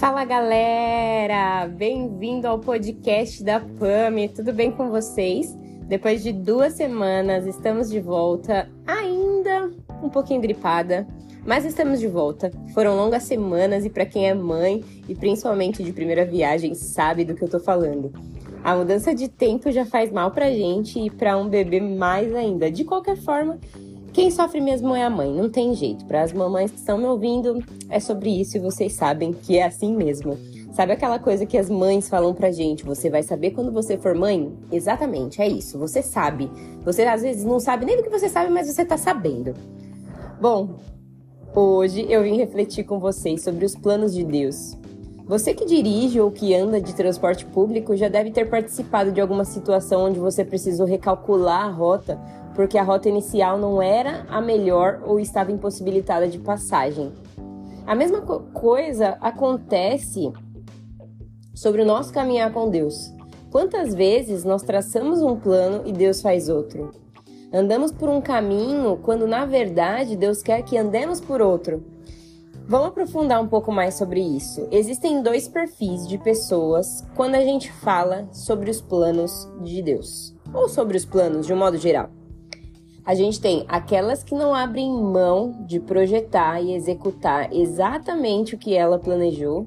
Fala galera, bem-vindo ao podcast da PAMI. Tudo bem com vocês? Depois de duas semanas, estamos de volta, ainda um pouquinho gripada, mas estamos de volta. Foram longas semanas e para quem é mãe e principalmente de primeira viagem sabe do que eu tô falando. A mudança de tempo já faz mal pra gente e para um bebê mais ainda. De qualquer forma, quem sofre mesmo é a mãe, não tem jeito. Para as mamães que estão me ouvindo, é sobre isso e vocês sabem que é assim mesmo. Sabe aquela coisa que as mães falam pra gente? Você vai saber quando você for mãe? Exatamente, é isso. Você sabe. Você às vezes não sabe nem do que você sabe, mas você tá sabendo. Bom, hoje eu vim refletir com vocês sobre os planos de Deus. Você que dirige ou que anda de transporte público já deve ter participado de alguma situação onde você precisou recalcular a rota porque a rota inicial não era a melhor ou estava impossibilitada de passagem. A mesma coisa acontece sobre o nosso caminhar com Deus. Quantas vezes nós traçamos um plano e Deus faz outro? Andamos por um caminho quando na verdade Deus quer que andemos por outro. Vamos aprofundar um pouco mais sobre isso. Existem dois perfis de pessoas quando a gente fala sobre os planos de Deus, ou sobre os planos de um modo geral. A gente tem aquelas que não abrem mão de projetar e executar exatamente o que ela planejou,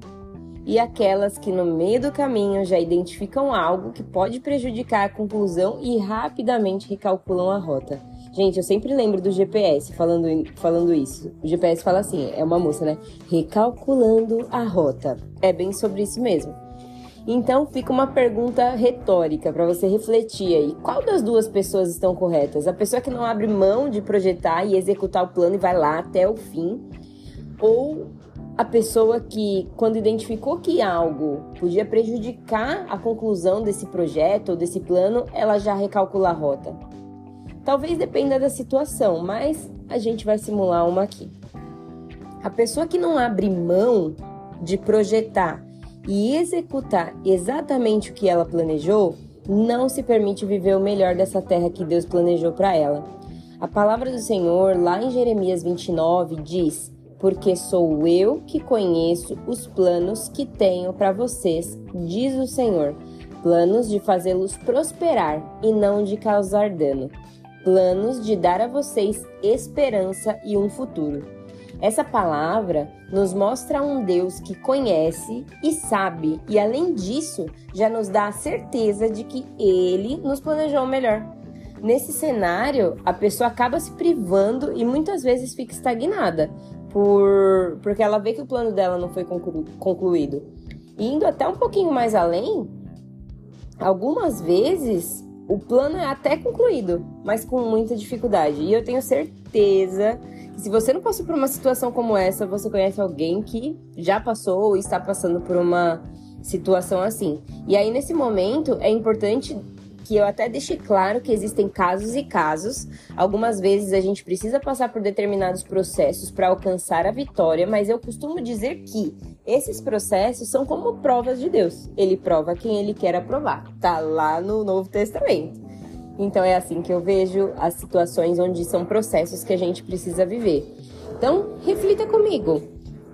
e aquelas que no meio do caminho já identificam algo que pode prejudicar a conclusão e rapidamente recalculam a rota. Gente, eu sempre lembro do GPS falando, falando isso. O GPS fala assim, é uma moça, né? Recalculando a rota. É bem sobre isso mesmo. Então fica uma pergunta retórica para você refletir aí. Qual das duas pessoas estão corretas? A pessoa que não abre mão de projetar e executar o plano e vai lá até o fim? Ou a pessoa que, quando identificou que algo podia prejudicar a conclusão desse projeto ou desse plano, ela já recalcula a rota? Talvez dependa da situação, mas a gente vai simular uma aqui. A pessoa que não abre mão de projetar e executar exatamente o que ela planejou, não se permite viver o melhor dessa terra que Deus planejou para ela. A palavra do Senhor, lá em Jeremias 29, diz: Porque sou eu que conheço os planos que tenho para vocês, diz o Senhor, planos de fazê-los prosperar e não de causar dano planos de dar a vocês esperança e um futuro. Essa palavra nos mostra um Deus que conhece e sabe, e além disso, já nos dá a certeza de que Ele nos planejou melhor. Nesse cenário, a pessoa acaba se privando e muitas vezes fica estagnada, por porque ela vê que o plano dela não foi conclu concluído. E indo até um pouquinho mais além, algumas vezes o plano é até concluído, mas com muita dificuldade. E eu tenho certeza se você não passou por uma situação como essa, você conhece alguém que já passou ou está passando por uma situação assim. E aí, nesse momento, é importante que eu até deixe claro que existem casos e casos. Algumas vezes a gente precisa passar por determinados processos para alcançar a vitória, mas eu costumo dizer que esses processos são como provas de Deus. Ele prova quem ele quer aprovar. Tá lá no Novo Testamento. Então é assim que eu vejo as situações onde são processos que a gente precisa viver. Então, reflita comigo.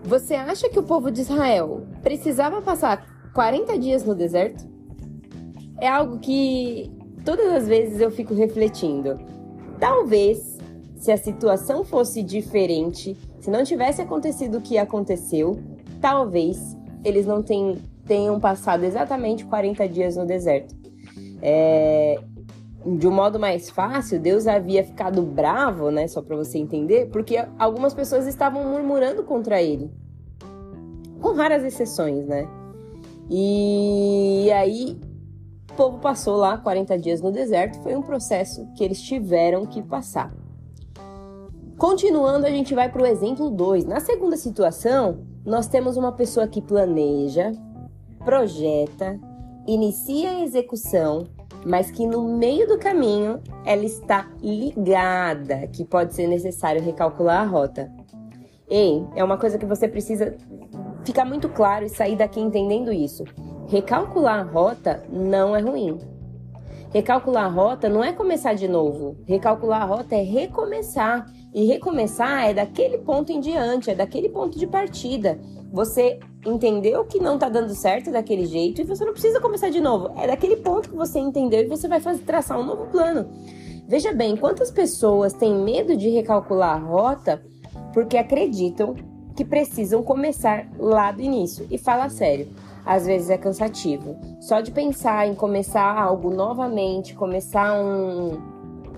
Você acha que o povo de Israel precisava passar 40 dias no deserto? É algo que todas as vezes eu fico refletindo. Talvez, se a situação fosse diferente, se não tivesse acontecido o que aconteceu, talvez eles não tenham, passado exatamente 40 dias no deserto. É, de um modo mais fácil, Deus havia ficado bravo, né? Só para você entender, porque algumas pessoas estavam murmurando contra ele. Com raras exceções, né? E aí o povo passou lá 40 dias no deserto, foi um processo que eles tiveram que passar. Continuando, a gente vai para o exemplo 2. Na segunda situação, nós temos uma pessoa que planeja, projeta, inicia a execução, mas que no meio do caminho ela está ligada que pode ser necessário recalcular a rota. Ei, é uma coisa que você precisa ficar muito claro e sair daqui entendendo isso. Recalcular a rota não é ruim. Recalcular a rota não é começar de novo. Recalcular a rota é recomeçar. E recomeçar é daquele ponto em diante, é daquele ponto de partida. Você entendeu que não tá dando certo daquele jeito e você não precisa começar de novo. É daquele ponto que você entendeu e você vai fazer traçar um novo plano. Veja bem, quantas pessoas têm medo de recalcular a rota porque acreditam que precisam começar lá do início. E fala sério, às vezes é cansativo. Só de pensar em começar algo novamente, começar um,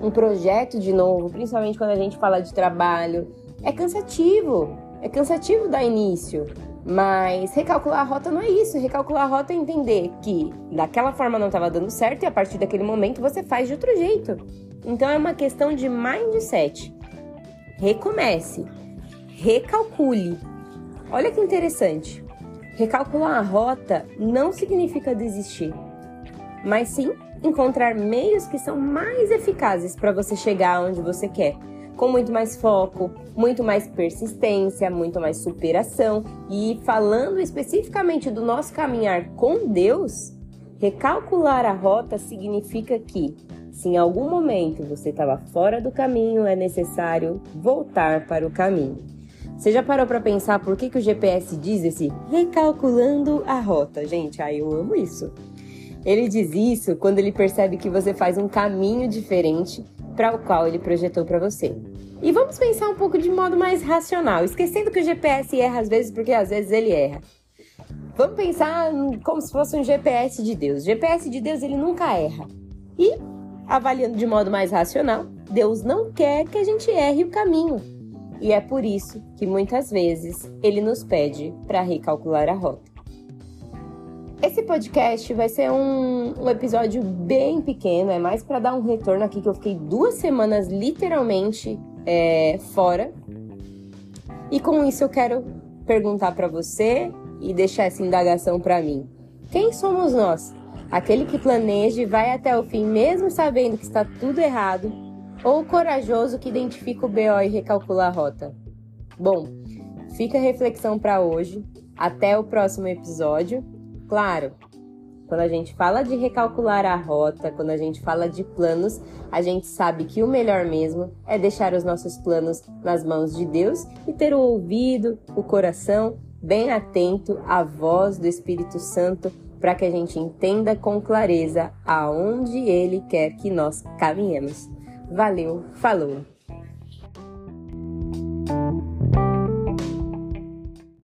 um projeto de novo, principalmente quando a gente fala de trabalho, é cansativo. É cansativo dar início. Mas recalcular a rota não é isso. Recalcular a rota é entender que daquela forma não estava dando certo e a partir daquele momento você faz de outro jeito. Então é uma questão de mindset. Recomece. Recalcule. Olha que interessante. Recalcular a rota não significa desistir, mas sim encontrar meios que são mais eficazes para você chegar onde você quer, com muito mais foco, muito mais persistência, muito mais superação. E falando especificamente do nosso caminhar com Deus, recalcular a rota significa que, se em algum momento você estava fora do caminho, é necessário voltar para o caminho. Você já parou para pensar por que, que o GPS diz esse recalculando a rota? Gente, ai, eu amo isso. Ele diz isso quando ele percebe que você faz um caminho diferente para o qual ele projetou para você. E vamos pensar um pouco de modo mais racional, esquecendo que o GPS erra às vezes porque às vezes ele erra. Vamos pensar como se fosse um GPS de Deus. O GPS de Deus ele nunca erra. E avaliando de modo mais racional, Deus não quer que a gente erre o caminho. E é por isso que muitas vezes ele nos pede para recalcular a rota. Esse podcast vai ser um, um episódio bem pequeno, é mais para dar um retorno aqui que eu fiquei duas semanas literalmente é, fora. E com isso eu quero perguntar para você e deixar essa indagação para mim. Quem somos nós? Aquele que planeja e vai até o fim, mesmo sabendo que está tudo errado, ou o corajoso que identifica o BO e recalcula a rota? Bom, fica a reflexão para hoje. Até o próximo episódio. Claro, quando a gente fala de recalcular a rota, quando a gente fala de planos, a gente sabe que o melhor mesmo é deixar os nossos planos nas mãos de Deus e ter o ouvido, o coração bem atento à voz do Espírito Santo para que a gente entenda com clareza aonde ele quer que nós caminhemos. Valeu, falou!